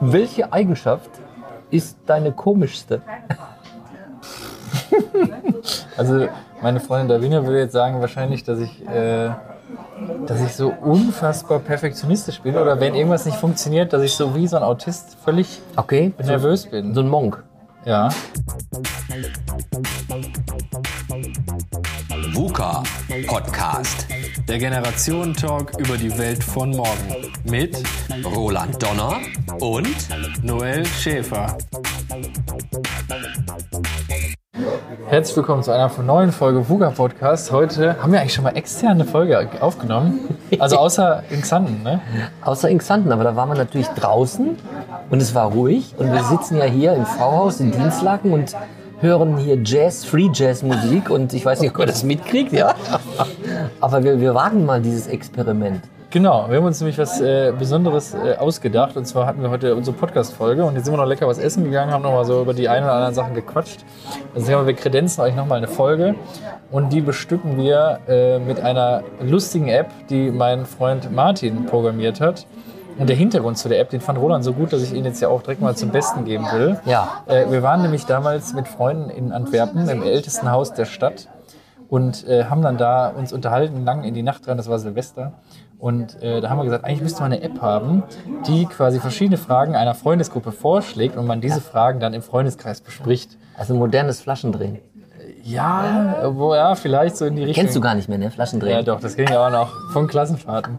Welche Eigenschaft ist deine komischste? Also meine Freundin Davina würde jetzt sagen wahrscheinlich, dass ich, äh, dass ich so unfassbar perfektionistisch bin oder wenn irgendwas nicht funktioniert, dass ich so wie so ein Autist völlig Okay. nervös bin. So ein Monk. Ja. VUCA Podcast. Der Generationentalk über die Welt von morgen. Mit Roland Donner und Noel Schäfer. Herzlich willkommen zu einer neuen Folge VUGA Podcast. Heute haben wir eigentlich schon mal extern eine Folge aufgenommen. Also außer in Xanten, ne? Außer in Xanten, aber da waren wir natürlich draußen und es war ruhig und wir sitzen ja hier im V-Haus in Dienstlaken und hören hier Jazz, Free Jazz Musik und ich weiß nicht, ob ihr das mitkriegt, ja. Aber wir, wir wagen mal dieses Experiment. Genau, wir haben uns nämlich was äh, Besonderes äh, ausgedacht. Und zwar hatten wir heute unsere Podcast-Folge und jetzt sind wir noch lecker was essen gegangen, haben nochmal so über die ein oder anderen Sachen gequatscht. Also wir kredenzen euch nochmal eine Folge und die bestücken wir äh, mit einer lustigen App, die mein Freund Martin programmiert hat. Und der Hintergrund zu der App, den fand Roland so gut, dass ich ihn jetzt ja auch direkt mal zum Besten geben will. Ja. Äh, wir waren nämlich damals mit Freunden in Antwerpen, im ältesten Haus der Stadt und äh, haben dann da uns unterhalten, lang in die Nacht dran, das war Silvester. Und äh, da haben wir gesagt, eigentlich müsste man eine App haben, die quasi verschiedene Fragen einer Freundesgruppe vorschlägt und man diese Fragen dann im Freundeskreis bespricht. Also ein modernes Flaschendrehen. Ja, wo ja, vielleicht so in die Richtung. Kennst du gar nicht mehr, ne? Flaschendrehen. Ja, doch, das ging ja auch noch von Klassenfahrten.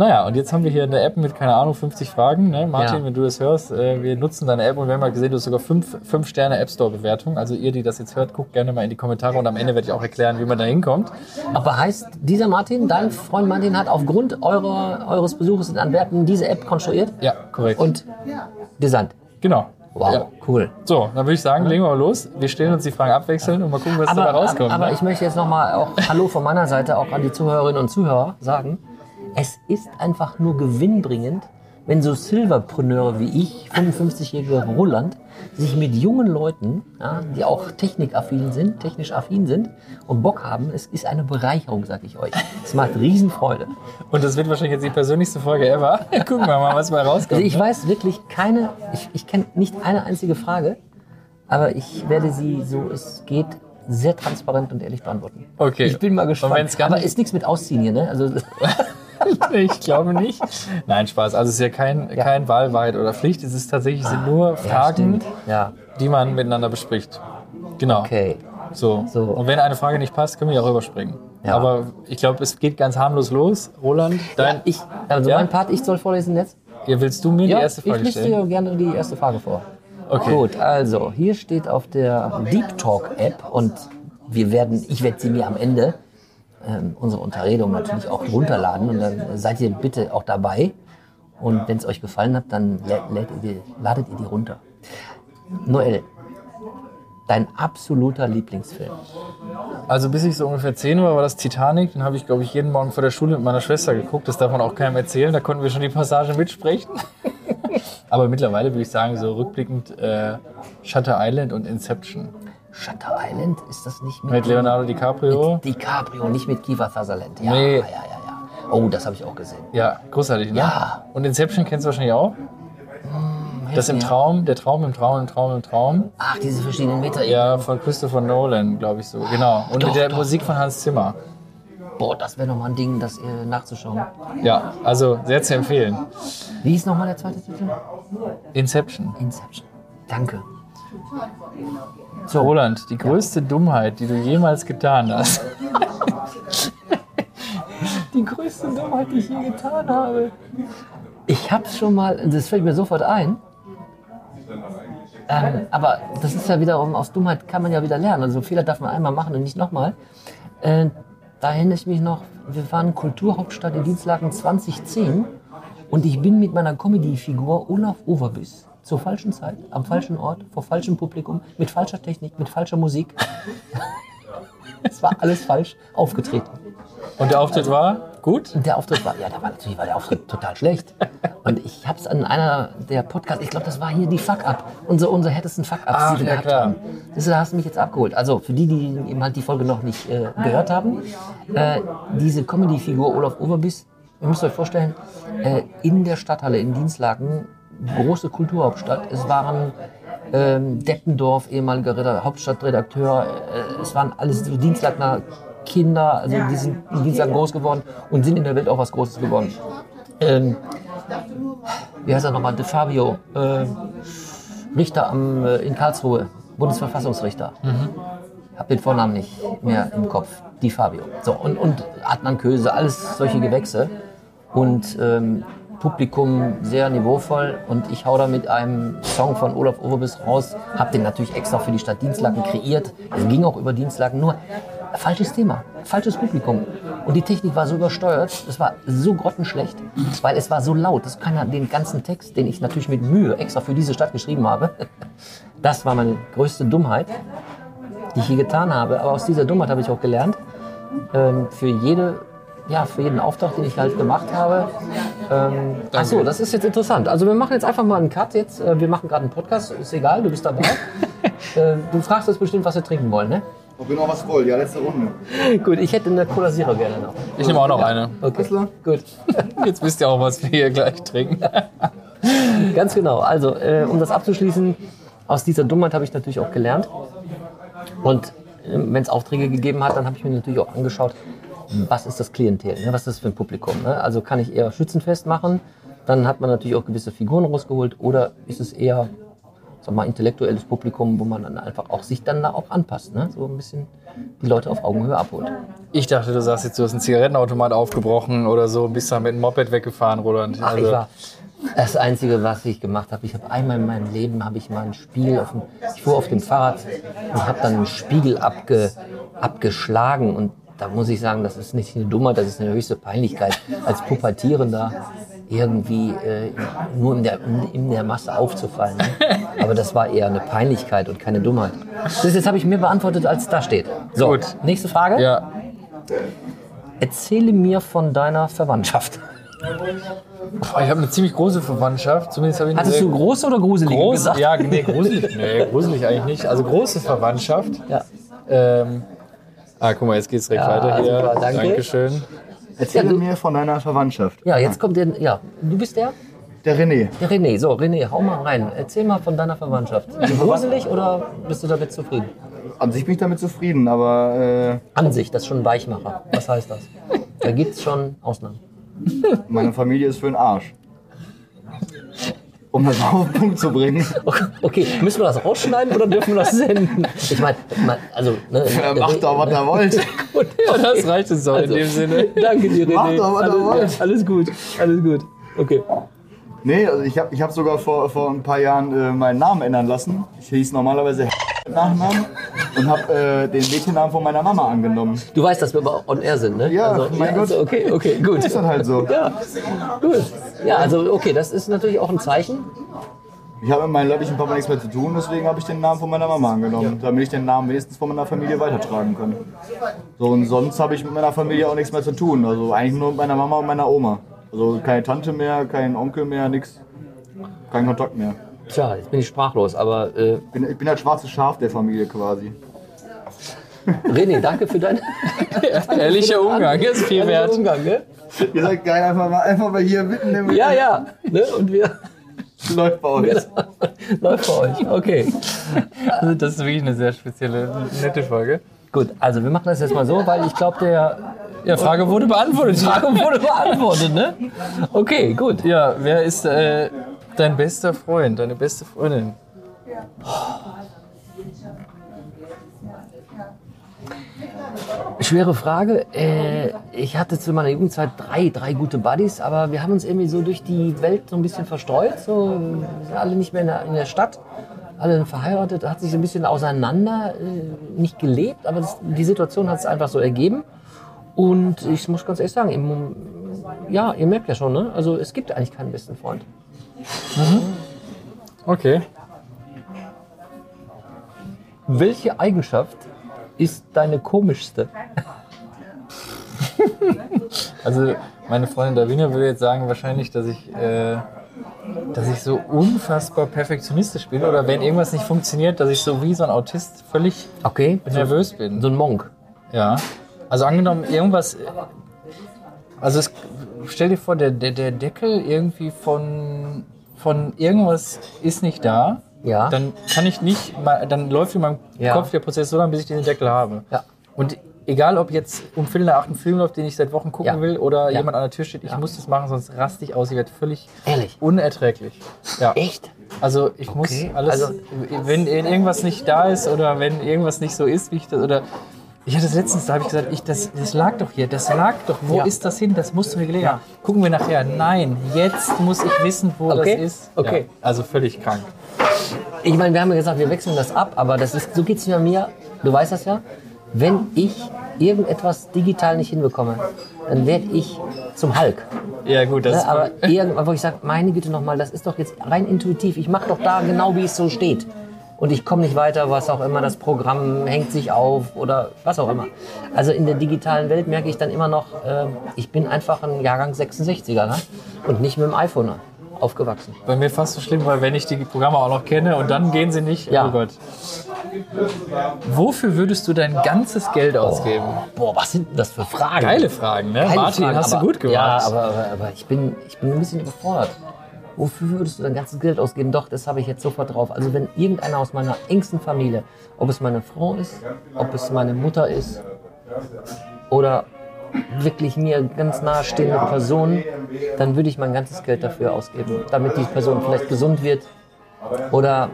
Naja, und jetzt haben wir hier eine App mit, keine Ahnung, 50 Fragen. Ne? Martin, Ja. wenn du das hörst, äh, wir nutzen deine App und wir haben mal gesehen, du hast sogar 5 fünf Sterne App Store Bewertung. Also ihr, die das jetzt hört, guckt gerne mal in die Kommentare und am Ende werde ich auch erklären, wie man da hinkommt. Aber heißt, dieser Martin, dein Freund Martin, hat aufgrund eurer, eures Besuches in Antwerpen diese App konstruiert Ja, korrekt. und gesandt. genau. Wow, Ja. cool. So, dann würde ich sagen, legen wir mal los. Wir stellen uns die Fragen abwechseln und mal gucken, was Aber, dabei rauskommt. aber ne? ich möchte jetzt nochmal auch Hallo von meiner Seite auch an die Zuhörerinnen und Zuhörer sagen. Es ist einfach nur gewinnbringend, wenn so Silverpreneure wie ich, 55-jähriger Roland, sich mit jungen Leuten, ja, die auch technikaffin sind, technisch affin sind und Bock haben. Es ist eine Bereicherung, sag ich euch. Es macht Riesenfreude. Und das wird wahrscheinlich jetzt die persönlichste Folge ever. gucken wir mal, was dabei rauskommt. Also ich ne? weiß wirklich keine, ich, ich kenne nicht eine einzige Frage, aber ich werde sie so es geht sehr transparent und ehrlich beantworten. Okay. Ich bin mal gespannt. aber ist nichts mit Ausziehen hier, ne? Also Ich glaube nicht. Nein, Spaß. Also es ist ja kein, kein Wahlwahrheit oder Pflicht. Es ist tatsächlich sind nur Fragen. Ja, die man miteinander bespricht. Genau. okay. So. So. Und wenn eine Frage nicht passt, können wir ja auch überspringen. Ja. Aber ich glaube, es geht ganz harmlos los. Roland, dein, Ich, also Ja? mein Part, ich soll vorlesen jetzt? ja, willst du mir die erste Frage ich lese stellen? dir gerne die erste Frage vor. Okay. Gut, also hier steht auf der Deep Talk App und wir werden, ich werde sie mir am Ende ähm, unsere Unterredung natürlich auch runterladen und dann seid ihr bitte auch dabei. Und wenn es euch gefallen hat, dann ihr die, ladet ihr die runter. Noel, dein absoluter Lieblingsfilm. Also bis ich so ungefähr 10 war, war das Titanic. Den habe ich, glaube ich, jeden Morgen vor der Schule mit meiner Schwester geguckt. Das darf man auch keinem erzählen. Da konnten wir schon die Passage mitsprechen. Aber mittlerweile würde ich sagen, so rückblickend äh, Shutter Island und Inception. Shutter Island, ist das nicht mit, Mit Leonardo DiCaprio. mit DiCaprio, nicht mit Kiefer Sutherland? Ja, Nee. ja, ja, ja. Oh, das habe ich auch gesehen. Ja, großartig, ne? Ja. Und Inception kennst du wahrscheinlich auch? Das im mir. Traum, der Traum im Traum im Traum im Traum. Ach, diese verschiedenen Meter. Ja, von Christopher Nolan, glaube ich so. Genau. Und Doch, mit der doch. Musik von Hans Zimmer. Boah, das wäre nochmal ein Ding, das äh, nachzuschauen. Ja, also sehr zu empfehlen. Wie ist nochmal der zweite Titel? Inception. Inception. Danke. So, Roland, die größte Dummheit, die du jemals getan hast. Die größte Dummheit, die ich je getan habe. Ich hab's schon mal, das fällt mir sofort ein. Ähm, aber das ist ja wiederum, aus Dummheit kann man ja wieder lernen. Also Fehler darf man einmal machen und nicht nochmal. Äh, da erinnere ich mich noch, wir waren Kulturhauptstadt in Dienstlaken 2010 und ich bin mit meiner Comedy-Figur Olaf Overbiss zur falschen Zeit, am falschen Ort, vor falschem Publikum, mit falscher Technik, mit falscher Musik. es war alles falsch aufgetreten. Und der Auftritt war gut? Der Auftritt war, ja, da war natürlich war der Auftritt total schlecht. Und ich habe es an einer der Podcasts, ich glaube, das war hier die Fuck-Up, unsere, unsere härtesten Fuck-Ups, Ach, die wir ja, gehabt haben. Das, da hast du mich jetzt abgeholt. Also für die, die eben halt die Folge noch nicht äh, gehört haben, äh, diese Comedy-Figur Olaf Overbiss, ihr müsst euch vorstellen, äh, in der Stadthalle in Dienstlaken große Kulturhauptstadt. Es waren ähm, Deppendorf, ehemaliger Reda- Hauptstadtredakteur. Äh, es waren alles so Dienstlagener Kinder, also die sind in Dienstlagen groß geworden und sind in der Welt auch was Großes geworden. Ähm, wie heißt er nochmal? De Fabio, äh, Richter am, äh, in Karlsruhe, Bundesverfassungsrichter. Hab den Vornamen nicht mehr im Kopf. Di Fabio. So, und, und Adnan Köse, alles solche Gewächse. Und ähm, Publikum sehr niveauvoll. Und ich hau da mit einem Song von Olaf Overbiss raus. Hab den natürlich extra für die Stadt Dienstlaken kreiert. Es ging auch über Dienstlaken, nur falsches Thema, falsches Publikum. Und die Technik war so übersteuert, es war so grottenschlecht, weil es war so laut, dass keiner den ganzen Text, den ich natürlich mit Mühe extra für diese Stadt geschrieben habe, das war meine größte Dummheit, die ich hier getan habe. Aber aus dieser Dummheit habe ich auch gelernt, ähm, für jede ja, für jeden Auftrag, den ich halt gemacht habe. Ähm, ach so, das ist jetzt interessant. Also wir machen jetzt einfach mal einen Cut jetzt. Äh, Wir machen gerade einen Podcast, ist egal, du bist dabei. äh, du fragst uns bestimmt, was wir trinken wollen, ne? Ob wir noch was wollt, ja, letzte Runde. Gut, ich hätte eine Cola Zero gerne noch. Ich nehme auch noch eine. Okay, gut. Jetzt wisst ihr auch, was wir hier gleich trinken. Ganz genau. Also, äh, um das abzuschließen, aus dieser Dummheit habe ich natürlich auch gelernt. Und wenn es Aufträge gegeben hat, dann habe ich mir natürlich auch angeschaut, was ist das Klientel, ne? was ist das für ein Publikum. Ne? Also kann ich eher Schützenfest machen, dann hat man natürlich auch gewisse Figuren rausgeholt oder ist es eher sag mal, intellektuelles Publikum, wo man dann einfach auch sich dann da auch anpasst, ne? so ein bisschen die Leute auf Augenhöhe abholt. Ich dachte, du sagst jetzt, du hast einen Zigarettenautomat aufgebrochen oder so und bist da mit dem Moped weggefahren, Roland. Ach, Also, ich war das Einzige, was ich gemacht habe, ich habe einmal in meinem Leben habe ich mal ein Spiel auf dem, ich fuhr auf dem Fahrrad und habe dann einen Spiegel abge, abgeschlagen und da muss ich sagen, das ist nicht eine Dummheit, das ist eine höchste Peinlichkeit, als Pubertierender irgendwie äh, nur in der, in der Masse aufzufallen. Ne? Aber das war eher eine Peinlichkeit und keine Dummheit. Das jetzt habe ich mir beantwortet, als da steht. So, Gut. nächste Frage. ja, Erzähle mir von deiner Verwandtschaft. ich habe eine ziemlich große Verwandtschaft. Zumindest habe ich Hattest du große oder gruselige groß, gesagt? ja, nee, gruselig, nee, gruselig eigentlich nicht. Also große Verwandtschaft. Ja. Ähm, ah, guck mal, jetzt geht's direkt Ja, weiter hier. super, danke. Dankeschön. Erzähle Ja, du- mir von deiner Verwandtschaft. Ja, jetzt kommt der. Ja, du bist der? Der René. Der René. So, René, hau mal rein. Erzähl mal von deiner Verwandtschaft. Gruselig oder bist du damit zufrieden? An sich bin ich damit zufrieden, aber äh, An sich, das ist schon ein Weichmacher. Was heißt das? Da gibt es schon Ausnahmen. meine Familie ist für den Arsch. Um das auf den Punkt zu bringen. Okay, müssen wir das rausschneiden oder dürfen wir das senden? Ich meine, also. Ne, Ja, macht doch, was ihr wollt. Gut, Ja, das reicht es so in dem Sinne. Danke dir, René. Macht doch, was ihr alles, wollt. alles gut, alles gut. Okay. Nee, also ich habe ich hab sogar vor, vor ein paar Jahren äh, meinen Namen ändern lassen. Ich hieß normalerweise Nachnamen und habe äh, den Mädchennamen von meiner Mama angenommen. Du weißt, dass wir aber on air sind, ne? Ja, mein Gott. Also, okay, okay, gut. Ist dann halt so. Ja, gut. Ja, also okay, das ist natürlich auch ein Zeichen. Ich habe mit meinem leiblichen Papa nichts mehr zu tun, deswegen habe ich den Namen von meiner Mama angenommen, damit ich den Namen wenigstens von meiner Familie weitertragen kann. So und sonst habe ich mit meiner Familie auch nichts mehr zu tun. Also eigentlich nur mit meiner Mama und meiner Oma. Also keine Tante mehr, kein Onkel mehr, nix. Kein Kontakt mehr. Tja, jetzt bin ich sprachlos, aber äh, Ich bin, ich bin das schwarze Schaf der Familie quasi. René, danke für deinen Ehrlicher Umgang ist viel wert. Umgang, ne? Ihr seid geil, einfach mal, einfach mal hier mitten im Ja, ja. Ne? Und wir läuft bei euch. läuft bei euch. Okay. Also das ist wirklich eine sehr spezielle, nette Folge. Gut, also wir machen das jetzt mal so, weil ich glaube, der Ja, Frage wurde beantwortet. Frage wurde beantwortet, ne? Okay, gut. Ja, wer ist äh, dein bester Freund, deine beste Freundin? Schwere Frage. Äh, ich hatte zu meiner Jugendzeit drei, drei gute Buddies, aber wir haben uns irgendwie so durch die Welt so ein bisschen verstreut. So, sind alle nicht mehr in der, in der Stadt, alle verheiratet, hat sich so ein bisschen auseinander, äh, nicht gelebt, aber das, die Situation hat es einfach so ergeben. Und ich muss ganz ehrlich sagen, im, ja, ihr merkt ja schon, ne? Also es gibt eigentlich keinen besten Freund. Okay. Welche Eigenschaft ist deine komischste? Also meine Freundin Davina würde jetzt sagen wahrscheinlich, dass ich, äh, dass ich so unfassbar perfektionistisch bin oder wenn irgendwas nicht funktioniert, dass ich so wie so ein Autist völlig Okay, nervös bin. so ein Monk. Ja. Also angenommen, irgendwas. Also es, stell dir vor, der, der, der Deckel irgendwie von, von irgendwas ist nicht da, Ja. dann kann ich nicht, dann läuft in meinem Ja. Kopf der Prozess so lange, bis ich den Deckel habe. Ja. Und egal, ob jetzt um Viertel nach acht ein Film läuft, den ich seit Wochen gucken Ja. will, oder jemand an der Tür steht, ich muss das machen, sonst raste ich aus. Ich werde völlig Ehrlich? unerträglich. Ja. Echt? Also ich Okay, muss alles, also- wenn irgendwas nicht da ist oder wenn irgendwas nicht so ist, wie ich das, oder ich hatte das letztens, da habe ich gesagt, ich, das, das lag doch hier, das lag doch, wo Ja. ist das hin, das musst du mir gelegen haben. Gucken wir nachher, nein, jetzt muss ich wissen, wo Okay, das ist. okay. Ja, also völlig krank. Ich meine, wir haben ja gesagt, wir wechseln das ab, aber das ist, so geht es mir. Du weißt das ja. Wenn ich irgendetwas digital nicht hinbekomme, dann werde ich zum Hulk. Ja gut, das Ne? ist Aber irgendwann, wo ich sage, meine Güte nochmal, das ist doch jetzt rein intuitiv. Ich mache doch da genau, wie es so steht. Und ich komme nicht weiter, was auch immer, das Programm hängt sich auf oder was auch immer. Also in der digitalen Welt merke ich dann immer noch, äh, ich bin einfach ein Jahrgang 66er ne? und nicht mit dem iPhone aufgewachsen. bei mir fast so schlimm, weil wenn ich die Programme auch noch kenne und dann gehen sie nicht, Ja. oh Gott. Wofür würdest du dein ganzes Geld ausgeben? Boah, was sind das für Fragen? Geile Fragen, ne? Geile Martin, Fragen, hast aber, du gut gemacht. Ja, aber, aber, aber ich, bin, ich bin ein bisschen überfordert. Wofür würdest du dein ganzes Geld ausgeben? Doch, das habe ich jetzt sofort drauf. Also wenn irgendeiner aus meiner engsten Familie, ob es meine Frau ist, ob es meine Mutter ist oder wirklich mir ganz nahestehende Personen, dann würde ich mein ganzes Geld dafür ausgeben, damit die Person vielleicht gesund wird oder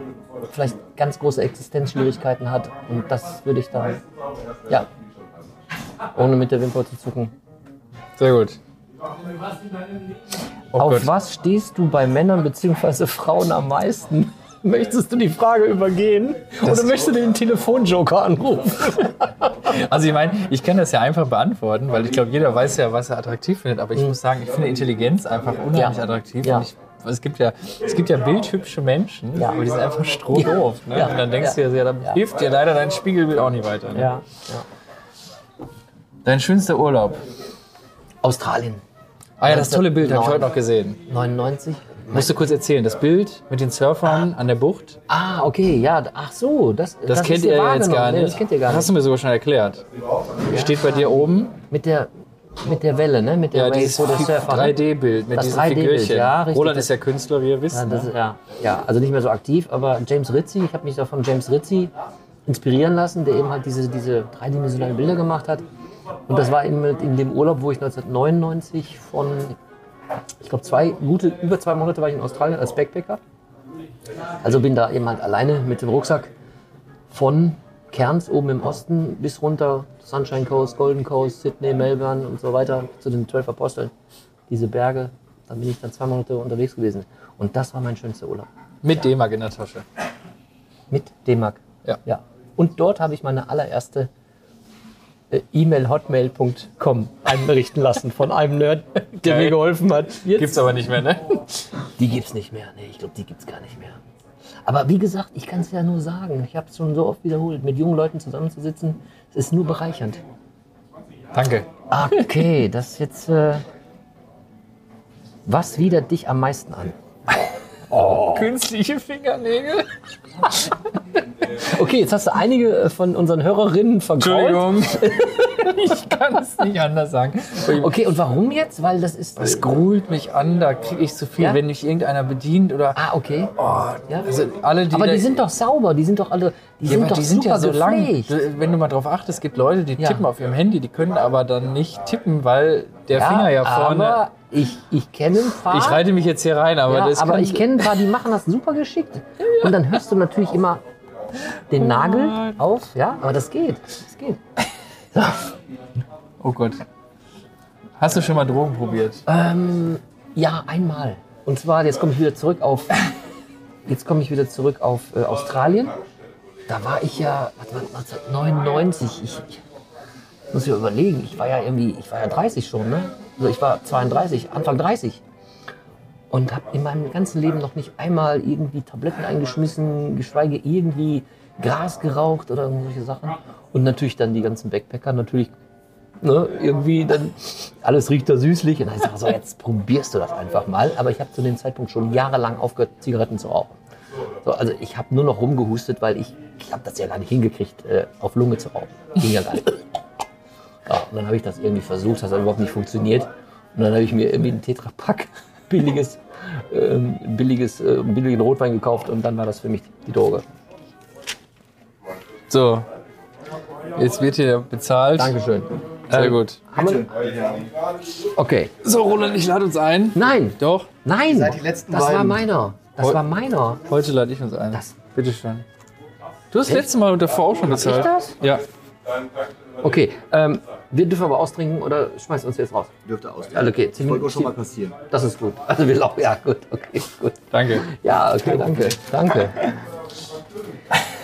vielleicht ganz große Existenzschwierigkeiten hat. Und das würde ich dann, ja, ohne mit der Wimper zu zucken, Sehr gut. Oh Auf Gott. was stehst du bei Männern bzw. Frauen am meisten? Möchtest du die Frage übergehen? oder möchtest du den Telefonjoker anrufen? Also ich meine, ich kann das ja einfach beantworten, weil ich glaube, jeder weiß ja, was er attraktiv findet. Aber ich muss sagen, ich finde Intelligenz einfach unheimlich Ja. attraktiv. Ja. Ich, es, gibt ja, es gibt ja bildhübsche Menschen, Ja. aber die sind einfach strohdoof. Ne? Ja. Und dann denkst du dir, ja, dann hilft dir leider dein Spiegelbild auch nicht weiter. Ne? Ja. Dein schönster Urlaub. Australien. Ah ja, das tolle Bild habe ich heute noch gesehen. 99. Musst du kurz erzählen, das Bild mit den Surfern an der Bucht, Ah, okay, ja. Ach so, das, das, kennt ist ihr ja jetzt gar Nee, nicht. das kennt ihr gar Das hast nicht. du mir sogar schon erklärt. Steht bei dir oben Mit der, mit der Welle, ne? Mit der ja, Wave, dieses wo der Surfer. ne? 3D-Bild mit Das diesen 3D-Bild, Figürchen. ja, richtig. Roland ist ja Künstler, wie ihr wisst. Ja, ne? das ist, ja, ja, also nicht mehr so aktiv, aber James Rizzi, ich habe mich da von James Rizzi inspirieren lassen, der eben halt diese, diese dreidimensionalen Bilder gemacht hat. Und das war eben in dem Urlaub, wo ich 1999 von, ich glaube, zwei, gute, über zwei Monate war ich in Australien als Backpacker. Also bin da eben halt alleine mit dem Rucksack von Cairns oben im Osten bis runter Sunshine Coast, Golden Coast, Sydney, Melbourne und so weiter zu den zwölf Aposteln. Diese Berge, da bin ich dann zwei Monate unterwegs gewesen. Und das war mein schönster Urlaub. Mit D-Mark in der Tasche. Mit D-Mark. Ja. ja. Und dort habe ich meine allererste äh, E-Mail hotmail.com einrichten lassen von einem Nerd, der Geil. mir geholfen hat. Jetzt, Gibt's aber nicht mehr, ne? die gibt's nicht mehr. Nee, ich glaube, die gibt's gar nicht mehr. Aber wie gesagt, ich kann es ja nur sagen. Ich habe es schon so oft wiederholt. Mit jungen Leuten zusammenzusitzen, es ist nur bereichernd. Danke. Okay, das ist jetzt. Äh, was widert dich am meisten an? Künstliche Fingernägel. Okay, jetzt hast du einige äh, von unseren Hörerinnen vergrault. Entschuldigung. ich kann es nicht anders sagen. Okay, und warum jetzt? Weil das ist. Es gruselt mich an, da kriege ich zu viel, Ja? wenn mich irgendeiner bedient oder. Ah, okay. ja. Also alle, die Aber die sind doch sauber, die sind doch alle, die Ja, sind doch die sind super ja so lang. gepflegt. Wenn du mal drauf achtest, es gibt Leute, die tippen auf ihrem Handy, die können aber dann nicht tippen, weil der Finger ja vorne. Aber ich, ich kenne ein paar. ich reite mich jetzt hier rein, aber das aber ich kenne ein paar, die machen das super geschickt. Und dann hörst du natürlich immer den Nagel auf, ja, aber das geht. Das geht. Oh Gott. Hast du schon mal Drogen probiert? Ähm, ja, einmal. Und zwar, jetzt komme ich wieder zurück auf, jetzt komme ich wieder zurück auf äh, Australien. Da war ich ja, warte mal, 1999. Ich, ich muss mir überlegen, ich war ja irgendwie, ich war ja 30 schon, ne? Also ich war 32, Anfang 30. Und habe in meinem ganzen Leben noch nicht einmal irgendwie Tabletten eingeschmissen, geschweige irgendwie Gras geraucht oder solche Sachen. Und natürlich dann die ganzen Backpacker, natürlich ne, irgendwie dann, alles riecht da süßlich. Und dann sag ich so, jetzt probierst du das einfach mal. Aber ich habe zu dem Zeitpunkt schon jahrelang aufgehört, Zigaretten zu rauchen. So, also ich habe nur noch rumgehustet, weil ich, ich habe das ja gar nicht hingekriegt, äh, auf Lunge zu rauchen. Ging ja gar nicht. Ja, und dann habe ich das irgendwie versucht, das hat überhaupt nicht funktioniert. Und dann habe ich mir irgendwie ein Tetrapack billiges ähm, billiges, äh, billigen Rotwein gekauft und dann war das für mich die Droge. So. Jetzt wird hier bezahlt. Dankeschön. Sehr Ähm, gut. Haben wir, okay. So, Roland, ich lade uns ein. Nein, Doch, nein, seid die letzten das war beiden. meiner. Das Heu- war meiner. heute lade ich uns ein. Das- Bitte schön. Du hast letztes Mal davor auch schon bezahlt. das? Ja. Okay, ähm, wir dürfen aber austrinken oder schmeißt uns jetzt raus? Dürfte aus. Also okay, Das wollte auch schon mal passieren. Das ist gut. Also wir laufen. Ja, gut, okay, gut. Danke. Ja, okay, danke. Danke.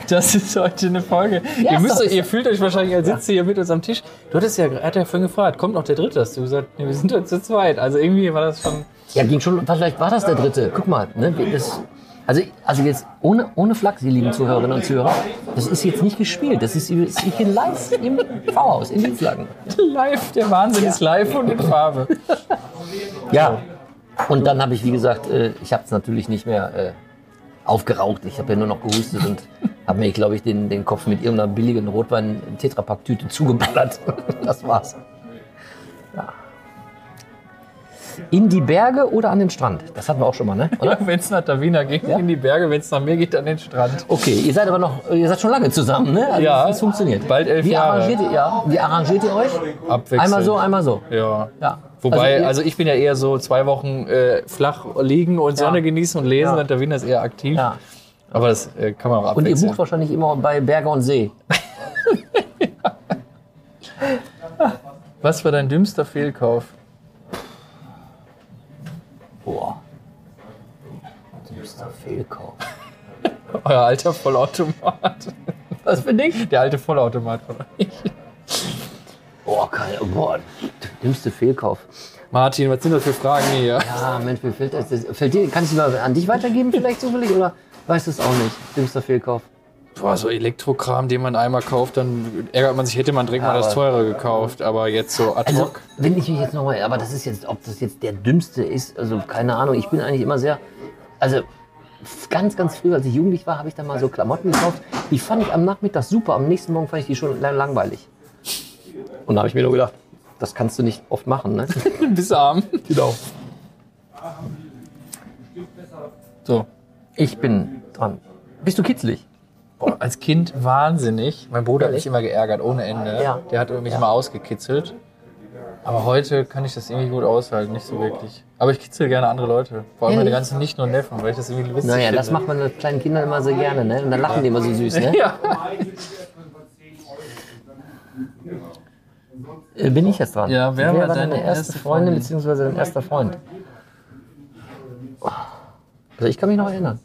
Das ist heute eine Folge. Ja, ihr, müsst, doch- ihr fühlt euch wahrscheinlich, als sitzt ihr hier mit uns am Tisch. Du hattest ja, er hat ja vorhin gefragt, kommt noch der Dritte? Hast du gesagt, nee, wir sind heute zu zweit. Also irgendwie war das schon. Ja, ging schon. Vielleicht war das der dritte. Guck mal, ne? Das, also, also jetzt ohne, ohne Flachs, ihr lieben Zuhörerinnen und Zuhörer, das ist jetzt nicht gespielt. Das ist, das ist hier live im V-Haus, in Dienstlagen. Live, der Wahnsinn ist live und in Farbe. Ja. Und dann habe ich, wie gesagt, äh, ich habe es natürlich nicht mehr äh, aufgeraucht. Ich habe ja nur noch gehustet und habe mir, glaube ich, den, den Kopf mit irgendeiner billigen Rotwein-Tetrapack-Tüte zugeballert. Das war's. In die Berge oder an den Strand? Das hatten wir auch schon mal, ne? Oder? Wenn es nach Davina geht, Ja. in die Berge, wenn es nach mir geht, an den Strand. Okay, ihr seid aber noch, ihr seid schon lange zusammen, ne? Also Ja, es funktioniert. bald elf wie Jahre. Arrangiert ihr, ja, wie arrangiert ihr euch? Abwechselnd. Einmal so, einmal so. Ja. Ja. Wobei, ihr- also, ich bin ja eher so zwei Wochen äh, flach liegen und Sonne Ja. genießen und lesen, Ja. und Davina ist eher aktiv. ja. Aber das äh, kann man auch Und ihr abwechseln. bucht wahrscheinlich immer bei Berge und See. Was war dein dümmster Fehlkauf? Boah. Düster Fehlkauf. Euer alter Vollautomat. Was für ein Ding? Der alte Vollautomat von euch. Boah, kein, boah, dümmste Fehlkauf. Martin, was sind das für Fragen hier? Ah, Mensch, mir fällt das. Fällt dir, kann ich mal an dich weitergeben, vielleicht zufällig? Oder weißt du es auch nicht? Dümmster Fehlkauf. Boah, so Elektrokram, den man einmal kauft, dann ärgert man sich, hätte man direkt mal das teure gekauft. Aber jetzt so ad Also, hoc. wenn ich mich jetzt nochmal, aber das ist jetzt, ob das jetzt der dümmste ist, also keine Ahnung. Ich bin eigentlich immer sehr, also ganz, ganz früh, als ich jugendlich war, habe ich dann mal so Klamotten gekauft. Die fand ich am Nachmittag super, am nächsten Morgen fand ich die schon lang- langweilig. Und da habe ich mir nur gedacht, das kannst du nicht oft machen, ne? bis arm. Genau. So. Ich bin dran. Bist du kitzlig? Boah, als Kind wahnsinnig. Mein Bruder hat mich immer geärgert, ohne Ende. Ja. Der hat mich Ja. immer ausgekitzelt. Aber heute kann ich das irgendwie gut aushalten, nicht so wirklich. Aber ich kitzel gerne andere Leute. Vor allem meine Ehrlich? ganzen Nicht- und Neffen, weil ich das irgendwie lustig Naja, finde. das macht man mit kleinen Kindern immer sehr gerne, ne? Und dann lachen die immer so süß, ne? Ja. Äh, Bin ich jetzt dran? Ja, wer war war deine deine erste erste Freundin Freundin? bzw. dein erster Freund? Also ich kann mich noch erinnern.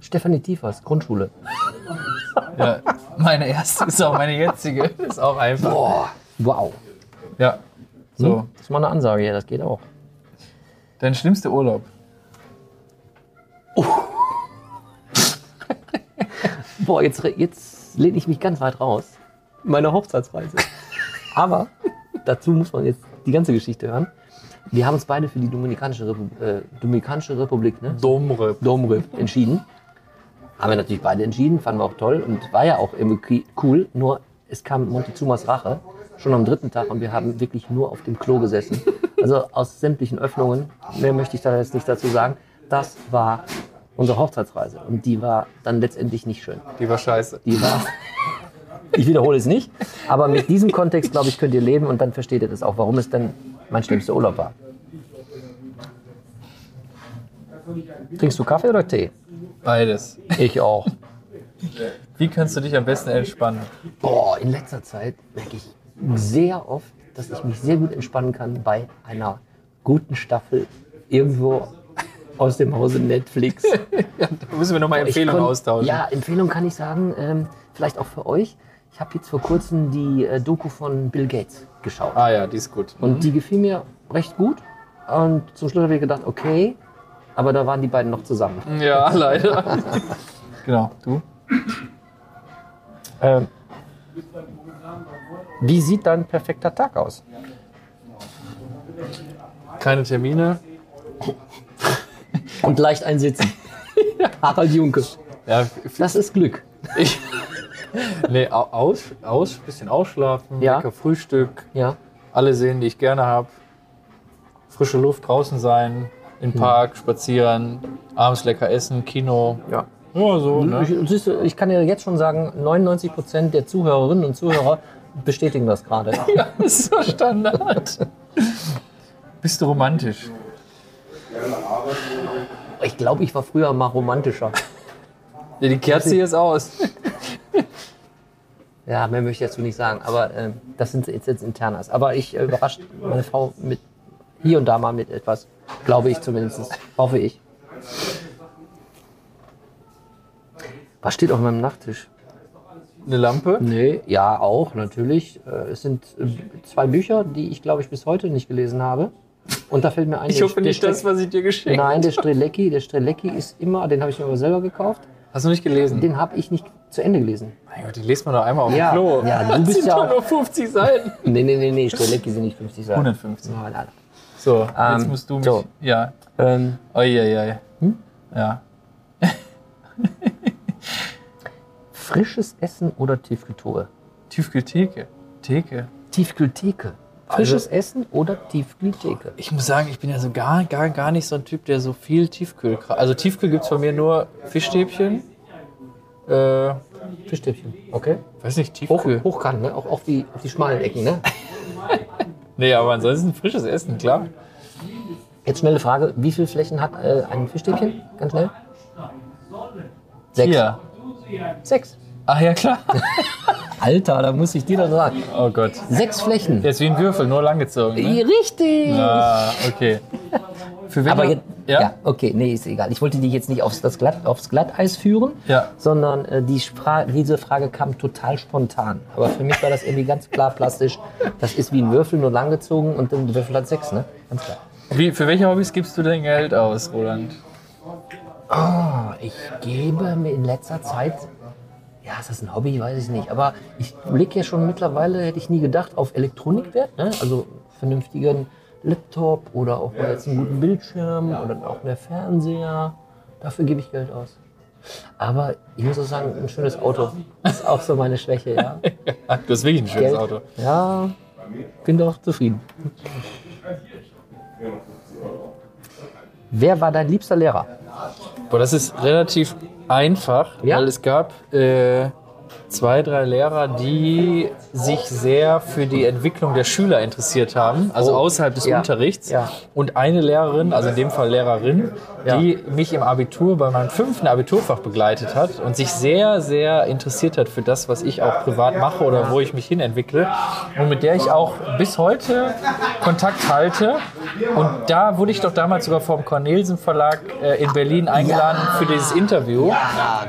Stefanie Tiefers, Grundschule. Ja. Meine erste ist auch meine jetzige. Ist auch einfach. Boah, wow. Ja. So. Hm? Das ist mal eine Ansage, ja, das geht auch. Dein schlimmster Urlaub. Boah, jetzt, jetzt lehne ich mich ganz weit raus. Meine Hochzeitsreise. Aber dazu muss man jetzt die ganze Geschichte hören. Wir haben uns beide für die Dominikanische, Repu äh, Dominikanische Republik, ne? Domre. Domrep entschieden. Haben wir natürlich beide entschieden, fanden wir auch toll und war ja auch irgendwie cool. Nur es kam Montezumas Rache schon am dritten Tag und wir haben wirklich nur auf dem Klo gesessen. Also aus sämtlichen Öffnungen. Mehr möchte ich da jetzt nicht dazu sagen. Das war unsere Hochzeitsreise und die war dann letztendlich nicht schön. Die war scheiße. Die war. Ich wiederhole es nicht, aber mit diesem Kontext, glaube ich, könnt ihr leben und dann versteht ihr das auch, warum es denn mein schlimmster Urlaub war. Trinkst du Kaffee oder Tee? Beides. Ich auch. Wie kannst du dich am besten entspannen? Boah, in letzter Zeit merke ich sehr oft, dass ich mich sehr gut entspannen kann bei einer guten Staffel irgendwo aus dem Hause Netflix. Ja, da müssen wir nochmal Empfehlungen konnt- austauschen. Ja, Empfehlung kann ich sagen, ähm, vielleicht auch für euch. Ich habe jetzt vor kurzem die äh, Doku von Bill Gates geschaut. Ah ja, die ist gut. Und die gefiel mir recht gut. Und zum Schluss habe ich gedacht, okay, aber da waren die beiden noch zusammen. Ja, leider. genau. Du? Ähm, wie sieht dein perfekter Tag aus? Keine Termine. Und leicht einsitzen. Harald Junke. Ja, Das ist Glück. ich. Nee, au- aus, aus, bisschen ausschlafen, Ja. lecker Frühstück, Ja. alle sehen, die ich gerne habe, frische Luft draußen sein, In den Park, spazieren, abends lecker essen, Kino. Ja. Ja, so, ne? Ich, siehst du, ich kann dir jetzt schon sagen, 99 Prozent der Zuhörerinnen und Zuhörer bestätigen das gerade. Das ist so Standard. Bist du romantisch? Ich glaube, ich war früher mal romantischer. Ja, die Kerze hier ist aus. Ja, mehr möchte ich dazu nicht sagen, aber ähm, das sind jetzt, jetzt Internas. Aber ich äh, überrasche meine Frau mit hier und da mal mit etwas, glaube ich zumindest, hoffe ich. Was steht auf meinem Nachttisch? Eine Lampe? Nee, ja, auch, natürlich. Äh, Es sind äh, zwei Bücher, die ich, glaube ich, bis heute nicht gelesen habe. Und da fällt mir ein, Ich hoffe nicht das, was ich dir geschenkt habe. Nein, der Strelecki, der Strelecki ist immer, den habe ich mir aber selber gekauft. Hast du nicht gelesen? Den habe ich nicht zu Ende gelesen. Mein Gott, die liest man doch einmal auf Ja, dem Klo. ja, du Das bist sind ja doch nur 50 Seiten. Nee, nee, nee, nee, Strelecki sind nicht 50 Seiten. 150. Nein, nein. So, jetzt Ähm, musst du mich. so. Ja. Ähm, Uiuiui. Ja. frisches Essen oder Tiefkühltruhe? Tiefkühltheke. Theke. Tiefkühltheke. Frisches Also- Essen oder Tiefkühltheke? Ich muss sagen, ich bin ja so gar, gar, gar nicht so ein Typ, der so viel Tiefkühl. Also Tiefkühl gibt es von mir nur Fischstäbchen. Äh, Fischstäbchen. Okay. weiß nicht, Hoch, Tiefkühl. hochkant, ne? Auch auf die, auf die schmalen Ecken, ne? Nee, aber ansonsten frisches Essen, klar. Jetzt schnelle Frage. Wie viele Flächen hat äh, ein Fischstäbchen? Ganz schnell. Sechs. Hier. Sechs. Ach ja, klar. Alter, da muss ich dir doch sagen. Oh Gott. Sechs Flächen. Der ist wie ein Würfel, nur langgezogen. Ne? Richtig. Ah, okay. Für wen Aber jetzt, ja? okay, nee, ist egal. Ich wollte dich jetzt nicht aufs, das Glatt, aufs Glatteis führen, Ja. sondern äh, die Spra diese Frage kam total spontan. Aber für mich war das irgendwie ganz klar plastisch. Das ist wie ein Würfel, nur langgezogen und der Würfel hat sechs, ne? Ganz klar. Wie, für welche Hobbys gibst du denn Geld aus, Roland? Ah, ich gebe mir in letzter Zeit, ja, ist das ein Hobby, weiß ich nicht, aber ich blicke ja schon mittlerweile, hätte ich nie gedacht, auf Elektronikwert, ne? also vernünftigen Laptop oder auch mal jetzt einen guten Bildschirm oder auch mehr Fernseher. Dafür gebe ich Geld aus. Aber ich muss auch sagen, ein schönes Auto ist auch so meine Schwäche, ja. Ah, du hast wirklich ein schönes Geld, Auto. ja, bin doch zufrieden. Wer war dein liebster Lehrer? Boah, das ist relativ einfach, Ja? weil es gab äh, zwei, drei Lehrer, die sich sehr für die Entwicklung der Schüler interessiert haben, also Oh. außerhalb des Ja. Unterrichts. Ja. Und eine Lehrerin, also in dem Fall Lehrerin, Ja. die mich im Abitur bei meinem fünften Abiturfach begleitet hat und sich sehr, sehr interessiert hat für das, was ich auch privat mache oder wo ich mich hin entwickle. Und mit der ich auch bis heute Kontakt halte. Und da wurde ich doch damals sogar vom Cornelsen Verlag äh, in Berlin eingeladen für dieses Interview.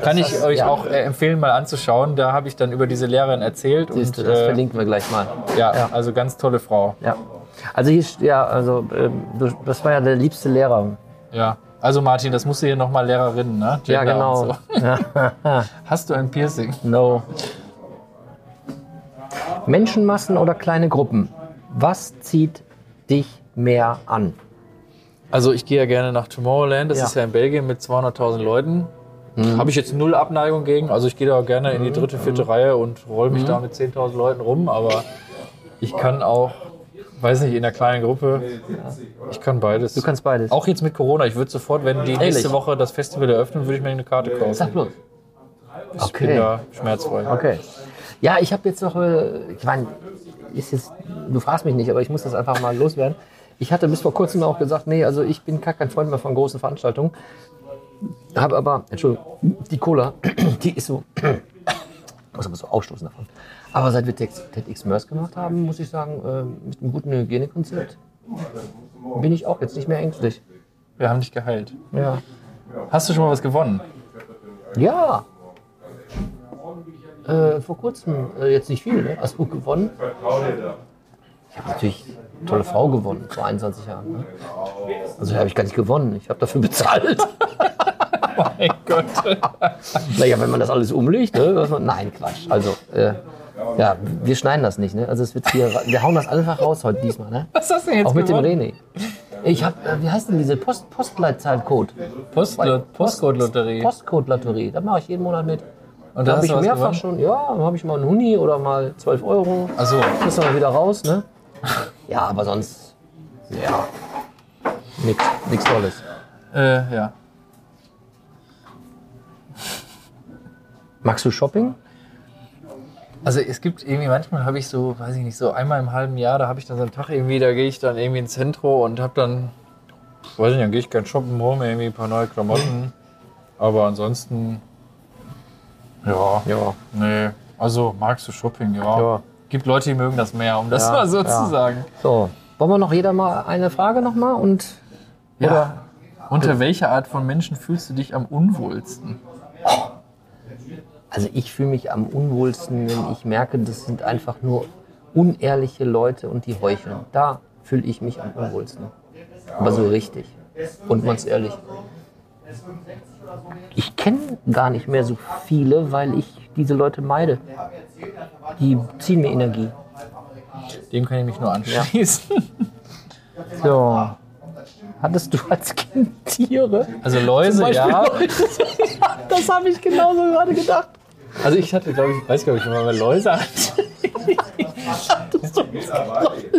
Kann ich euch ja. auch äh, empfehlen, mal anzuschauen. Da habe ich dann über diese Lehrerin erzählt. Siehst und, du, das äh, verlinken wir gleich mal. ja, Ja. also ganz tolle Frau. Ja. Also hier, ja, also du, das war ja der liebste Lehrer. Ja. Also Martin, das musst du hier nochmal Lehrerinnen, ne? Ja, Gender genau. und So. Hast du ein Piercing? No. Menschenmassen oder kleine Gruppen? Was zieht dich mehr an? Also ich gehe ja gerne nach Tomorrowland, das Ja. ist ja in Belgien mit 200.000 Leuten. Mhm. Habe ich jetzt null Abneigung gegen. Also ich gehe da gerne in die dritte, vierte Reihe und roll mich Mhm. da mit 10.000 Leuten rum. Aber ich kann auch, weiß nicht, in der kleinen Gruppe, ich kann beides. Du kannst beides. Auch jetzt mit Corona. Ich würde sofort, wenn die nächste Ehrlich? Woche das Festival eröffnen, würde ich mir eine Karte kaufen. Sag bloß. Ich bin Okay. da schmerzfrei. Okay. Ja, ich habe jetzt noch, äh, ich meine, ist jetzt, du fragst mich nicht, aber ich muss das einfach mal loswerden. Ich hatte bis vor kurzem auch gesagt, nee, also ich bin gar kein Freund mehr von großen Veranstaltungen. Habe aber, Entschuldigung, die Cola, die ist so, muss aber so ausstoßen davon. Aber seit wir TEDx Mörs gemacht haben, muss ich sagen, äh, mit einem guten Hygienekonzept bin ich auch jetzt nicht mehr ängstlich. Wir haben dich geheilt. Ja. Hast du schon mal was gewonnen? Ja. Äh, vor kurzem, äh, jetzt nicht viel, ne? Hast du gewonnen? Ich habe natürlich eine tolle Frau gewonnen, vor 21 Jahren. Ne? Also habe ich gar nicht gewonnen, ich habe dafür bezahlt. Mein Gott. naja, wenn man das alles umlegt, ne? Nein, Quatsch. Also, äh, ja, wir schneiden das nicht, ne? Also es wird hier, wir hauen das einfach raus heute diesmal, ne? Was hast du denn jetzt Auch mit dem gewonnen? René. Ich habe, äh, wie heißt denn diese Post Postleitzahlcode? Post Postcode-Lotterie. Postcode-Lotterie. Da mache ich jeden Monat mit. Und Da da habe hast ich du was mehrfach gewonnen? schon, ja, dann habe ich mal einen Huni oder mal 12 Euro. Ach so. Kriegst du mal wieder raus, ne? Ja, aber sonst, ja. Nix, nix Tolles. Äh, ja. Magst du Shopping? Also es gibt irgendwie, manchmal habe ich so, weiß ich nicht, so einmal im halben Jahr, da habe ich dann so einen Tag irgendwie, da gehe ich dann irgendwie ins Zentrum und habe dann, weiß ich nicht, dann gehe ich gern shoppen, hole mir irgendwie ein paar neue Klamotten. Aber ansonsten, ja, Ja. nee. Also magst du Shopping, ja. Ja. Gibt Leute, die mögen das mehr, um das Ja, mal so ja. zu sagen. So, wollen wir noch jeder mal eine Frage nochmal und Ja. Unter welcher Art von Menschen fühlst du dich am unwohlsten? Also ich fühle mich am unwohlsten, wenn ich merke, das sind einfach nur unehrliche Leute und die heucheln. Da fühle ich mich am unwohlsten. Aber so richtig. Und ganz ehrlich. Ich kenne gar nicht mehr so viele, weil ich diese Leute meide. Die ziehen mir Energie. Dem kann ich mich nur anschließen. So. Hattest du als Kind Tiere? Also Läuse, ja. Leute. Das habe ich genauso gerade gedacht. Also ich hatte, glaube ich, weiß gar nicht, ob ich mal Läuse hatte.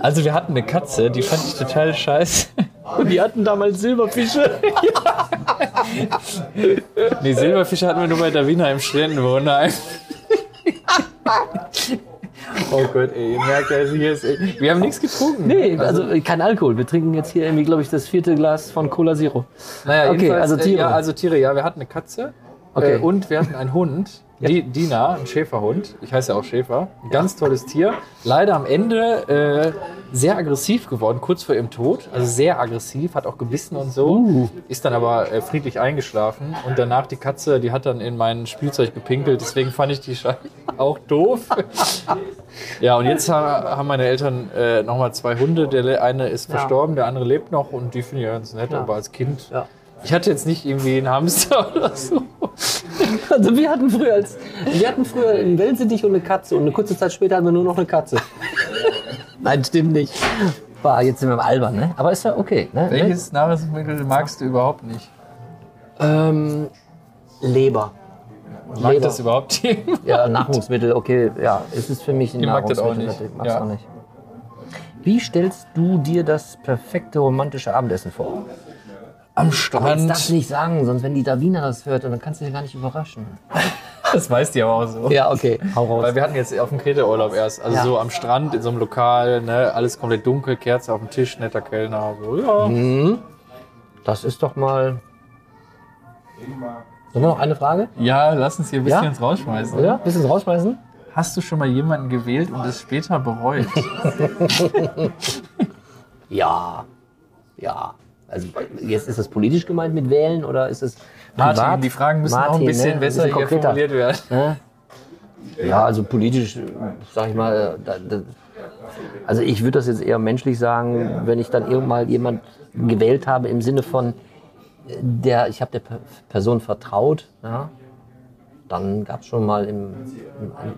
Also wir hatten eine Katze, die fand ich total scheiße. Und die hatten damals Silberfische. Nee, Silberfische hatten wir nur bei Davina im Studentenwohnheim. Oh Gott, ey, ihr merkt ja, hier ist, ey, wir haben nichts getrunken. Nee, also kein Alkohol. Wir trinken jetzt hier irgendwie, glaube ich, das vierte Glas von Cola Zero. Naja, Okay, also Tiere. Äh, ja, also Tiere, ja. Wir hatten eine Katze Okay. äh, und wir hatten einen Hund, die, Dina, ein Schäferhund. Ich heiße ja auch Schäfer. Ein ganz tolles Tier. Leider am Ende äh, sehr aggressiv geworden, kurz vor ihrem Tod. Also sehr aggressiv, hat auch gebissen und so. Uh. Ist dann aber äh, friedlich eingeschlafen. Und danach die Katze, die hat dann in mein Spielzeug gepinkelt. Deswegen fand ich die Scheiße auch doof. ja, und jetzt ha- haben meine Eltern äh, nochmal zwei Hunde. Der eine ist verstorben, der andere lebt noch. Und die finde ich ja ganz nett. Ja. Aber als Kind Ja. Ich hatte jetzt nicht irgendwie einen Hamster oder so. Also wir hatten früher als wir hatten früher einen Wellensittich und eine Katze und eine kurze Zeit später hatten wir nur noch eine Katze. Nein, stimmt nicht. War jetzt sind wir im Albern, ne? Aber ist ja okay, ne? Welches Nahrungsmittel magst du überhaupt nicht? Ähm, Leber. Mag Leber. das überhaupt jemand? Ja, Nahrungsmittel, okay, ja, es ist für mich ein Ich mag das auch Nahrungsmittel. nicht. Magst Ja. auch nicht. Wie stellst du dir das perfekte romantische Abendessen vor? Am Strand. du nicht sagen, sonst wenn die Davina das hört, dann kannst du dich gar nicht überraschen. Das weiß die aber auch so. Ja, okay, hau raus. Weil wir hatten jetzt auf dem Kreta-Urlaub erst. Also Ja. so am Strand, in so einem Lokal, ne, alles komplett dunkel, Kerze auf dem Tisch, netter Kellner. So, ja. Mhm. Das ist doch mal. Sollen wir noch eine Frage? ja, lass uns hier ein bisschen Ja? ins rausschmeißen. Oder? Bisschen rausschmeißen? Hast du schon mal jemanden gewählt und es später bereut? Ja. Ja. Also jetzt ist das politisch gemeint mit wählen oder ist es Martin, privat? die Fragen müssen auch ein Martin, bisschen ne? besser Ein bisschen formuliert werden. Ne? Ja, also politisch, sag ich mal, da, da, also ich würde das jetzt eher menschlich sagen, wenn ich dann irgendwann mal jemand gewählt habe im Sinne von, äh, der, ich habe der Per- Person vertraut, ja, dann gab es schon mal im,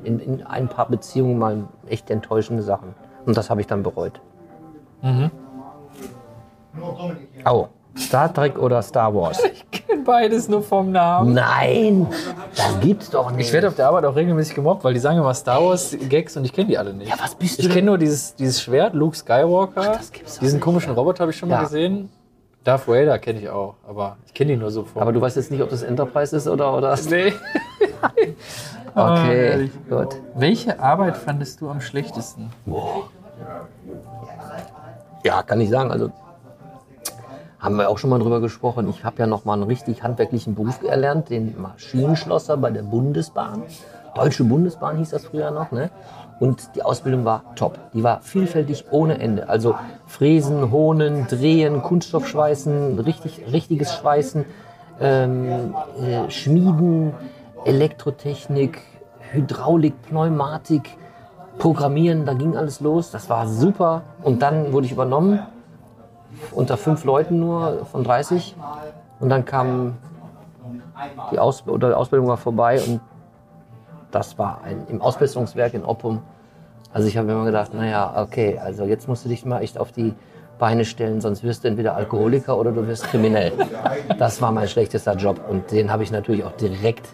in, in ein paar Beziehungen mal echt enttäuschende Sachen. Und das habe ich dann bereut. Mhm. Oh, Star Trek oder Star Wars? Beides nur vom Namen. Nein, das gibt's doch nicht. Ich werde auf der Arbeit auch regelmäßig gemobbt, weil die sagen immer Star Wars Gags und ich kenne die alle nicht. Ja, was bist du Ich kenne nur dieses, dieses Schwert, Luke Skywalker. das gibt's doch Diesen nicht. komischen Roboter habe ich schon mal Ja. gesehen. Darth Vader kenne ich auch, aber ich kenne die nur so von. Aber du weißt jetzt nicht, ob das Enterprise ist oder. oder nee. okay, ehrlich. gut. Welche Arbeit fandest du am schlechtesten? Ja, kann ich sagen. Also haben wir auch schon mal drüber gesprochen. Ich habe ja noch mal einen richtig handwerklichen Beruf erlernt, den Maschinenschlosser bei der Bundesbahn. Deutsche Bundesbahn hieß das früher noch. Ne? Und die Ausbildung war top. Die war vielfältig ohne Ende. Also Fräsen, Honen, Drehen, Kunststoffschweißen, richtig, richtiges Schweißen, ähm, äh, Schmieden, Elektrotechnik, Hydraulik, Pneumatik, Programmieren, da ging alles los. Das war super. Und dann wurde ich übernommen, unter fünf Leuten nur von 30. Und dann kam die Aus die Ausbildung war vorbei und das war ein, im Ausbesserungswerk in Oppum. Also ich habe mir immer gedacht, naja, okay, also jetzt musst du dich mal echt auf die Beine stellen, sonst wirst du entweder Alkoholiker oder du wirst kriminell. Das war mein schlechtester Job und den habe ich natürlich auch direkt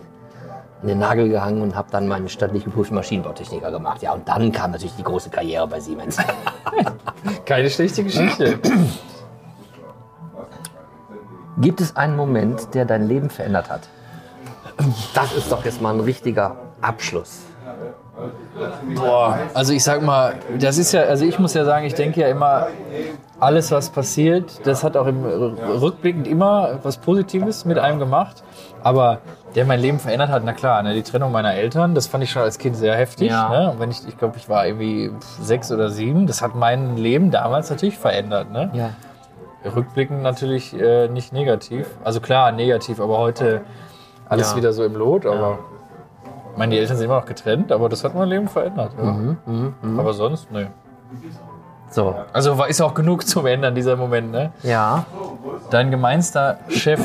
an den Nagel gehangen und habe dann meinen staatlich geprüften Maschinenbautechniker gemacht. Ja, und dann kam natürlich die große Karriere bei Siemens. Keine schlechte Geschichte. Gibt es einen Moment, der dein Leben verändert hat? Das ist doch jetzt mal ein richtiger Abschluss. Boah, also ich sag mal, das ist ja, also ich muss ja sagen, ich denke ja immer, alles was passiert, das hat auch im rückblickend immer was Positives mit einem gemacht. Aber der mein Leben verändert hat, na klar, ne, die Trennung meiner Eltern, das fand ich schon als Kind sehr heftig. Ja. Ne? Und wenn ich, ich glaube, ich war irgendwie sechs oder sieben, das hat mein Leben damals natürlich verändert. Ne? Ja. Rückblickend natürlich äh, nicht negativ. Also klar, negativ, aber heute alles Ja. wieder so im Lot. Aber meine Eltern sind immer noch getrennt, aber das hat mein Leben verändert. Mhm, Aber sonst, ne. So. Also ist auch genug zum Ändern, dieser Moment, ne? Ja. Dein gemeinster Chef.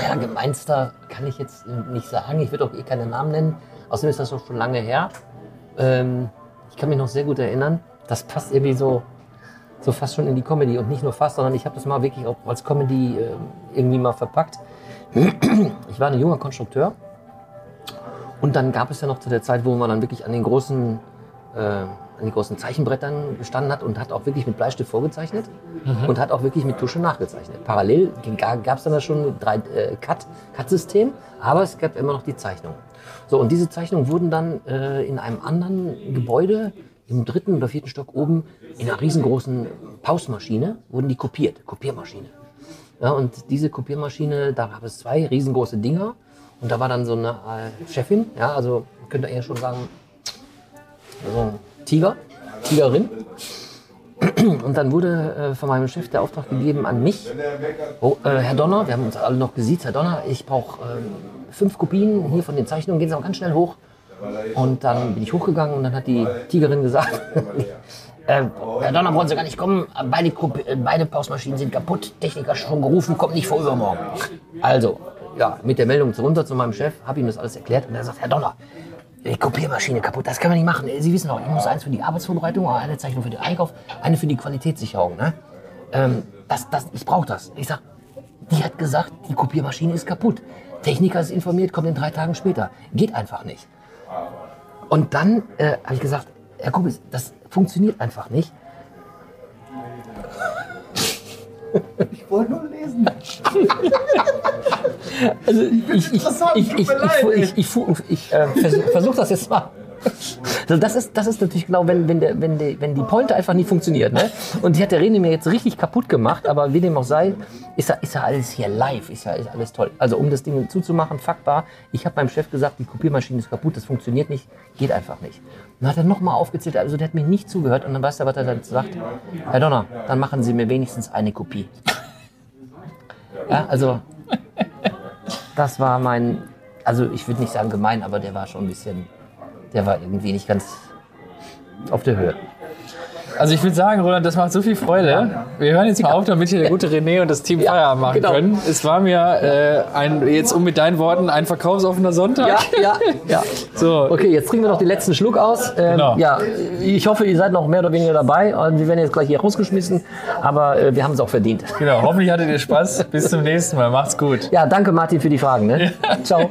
Ja, gemeinster kann ich jetzt nicht sagen. Ich würde auch eh keine Namen nennen. Außerdem ist das auch schon lange her. Ähm, ich kann mich noch sehr gut erinnern. Das passt irgendwie so, so fast schon in die Comedy. Und nicht nur fast, sondern ich habe das mal wirklich auch als Comedy äh, irgendwie mal verpackt. Ich war ein junger Konstrukteur. Und dann gab es ja noch zu der Zeit, wo man dann wirklich an den großen, äh, an den großen Zeichenbrettern gestanden hat und hat auch wirklich mit Bleistift vorgezeichnet und hat auch wirklich mit Tusche nachgezeichnet. Parallel gab es dann da schon drei- äh, Cut- Cut-System, aber es gab immer noch die Zeichnung. So, und diese Zeichnungen wurden dann äh, in einem anderen Gebäude im dritten oder vierten Stock oben in einer riesengroßen Pausmaschine wurden die kopiert, Kopiermaschine. Ja, und diese Kopiermaschine, da gab es zwei riesengroße Dinger. Und da war dann so eine äh, Chefin, ja, also könnt ihr eher schon sagen, so ein Tiger, Tigerin. Und dann wurde äh, von meinem Chef der Auftrag gegeben an mich, oh, äh, Herr Donner, wir haben uns alle noch gesiezt, Herr Donner, ich brauche ähm, fünf Kopien hier von den Zeichnungen, gehen Sie aber ganz schnell hoch. Und dann bin ich hochgegangen und dann hat die Tigerin gesagt, äh, Herr Donner, brauchen Sie gar nicht kommen, beide, äh, beide Pausmaschinen sind kaputt, Techniker schon gerufen, kommt nicht vor übermorgen. Also, ja, mit der Meldung runter zu meinem Chef, habe ihm das alles erklärt und er sagt, Herr Donner, die Kopiermaschine kaputt, das kann man nicht machen. Sie wissen doch, ich muss eins für die Arbeitsvorbereitung, eine Zeichnung für den Einkauf, eine für die Qualitätssicherung. Ne? Ähm, das, das, ich brauche das. Ich sag, die hat gesagt, die Kopiermaschine ist kaputt. Techniker ist informiert, kommt in drei Tagen später. Geht einfach nicht. Und dann äh, habe ich gesagt, Herr Kubis, das funktioniert einfach nicht. Ich wollte nur lesen. Also ich, ich, ich, ich, ich, ich, ich, ich, ich äh, versuche versuch das jetzt mal. Also das ist, das ist natürlich genau, wenn, wenn, der, wenn, der, wenn die Pointe einfach nie funktioniert. Ne? Und die hat der René mir jetzt richtig kaputt gemacht, aber wie dem auch sei, ist ja, ist alles hier live, ist ja alles toll. Also um das Ding zuzumachen, Fakt war, ich habe meinem Chef gesagt, die Kopiermaschine ist kaputt, das funktioniert nicht, geht einfach nicht. Dann hat er nochmal aufgezählt, also der hat mir nicht zugehört und dann weißt du, was er dann sagt? Herr Donner, dann machen Sie mir wenigstens eine Kopie. Ja, also das war mein, also ich würde nicht sagen gemein, aber der war schon ein bisschen, der war irgendwie nicht ganz auf der Höhe. Also ich würde sagen, Roland, das macht so viel Freude. Wir hören jetzt mal auf, damit hier der gute René und das Team Feierabend machen genau. können. Es war mir äh, ein, jetzt um mit deinen Worten ein verkaufsoffener Sonntag. Ja, ja, ja. So, Okay, jetzt trinken wir noch den letzten Schluck aus. Ähm, Genau. Ja, ich hoffe, ihr seid noch mehr oder weniger dabei. Und wir werden jetzt gleich hier rausgeschmissen, aber äh, wir haben es auch verdient. genau. Hoffentlich hattet ihr Spaß. Bis zum nächsten Mal. Macht's gut. Ja, danke Martin für die Fragen. Ne? Ciao.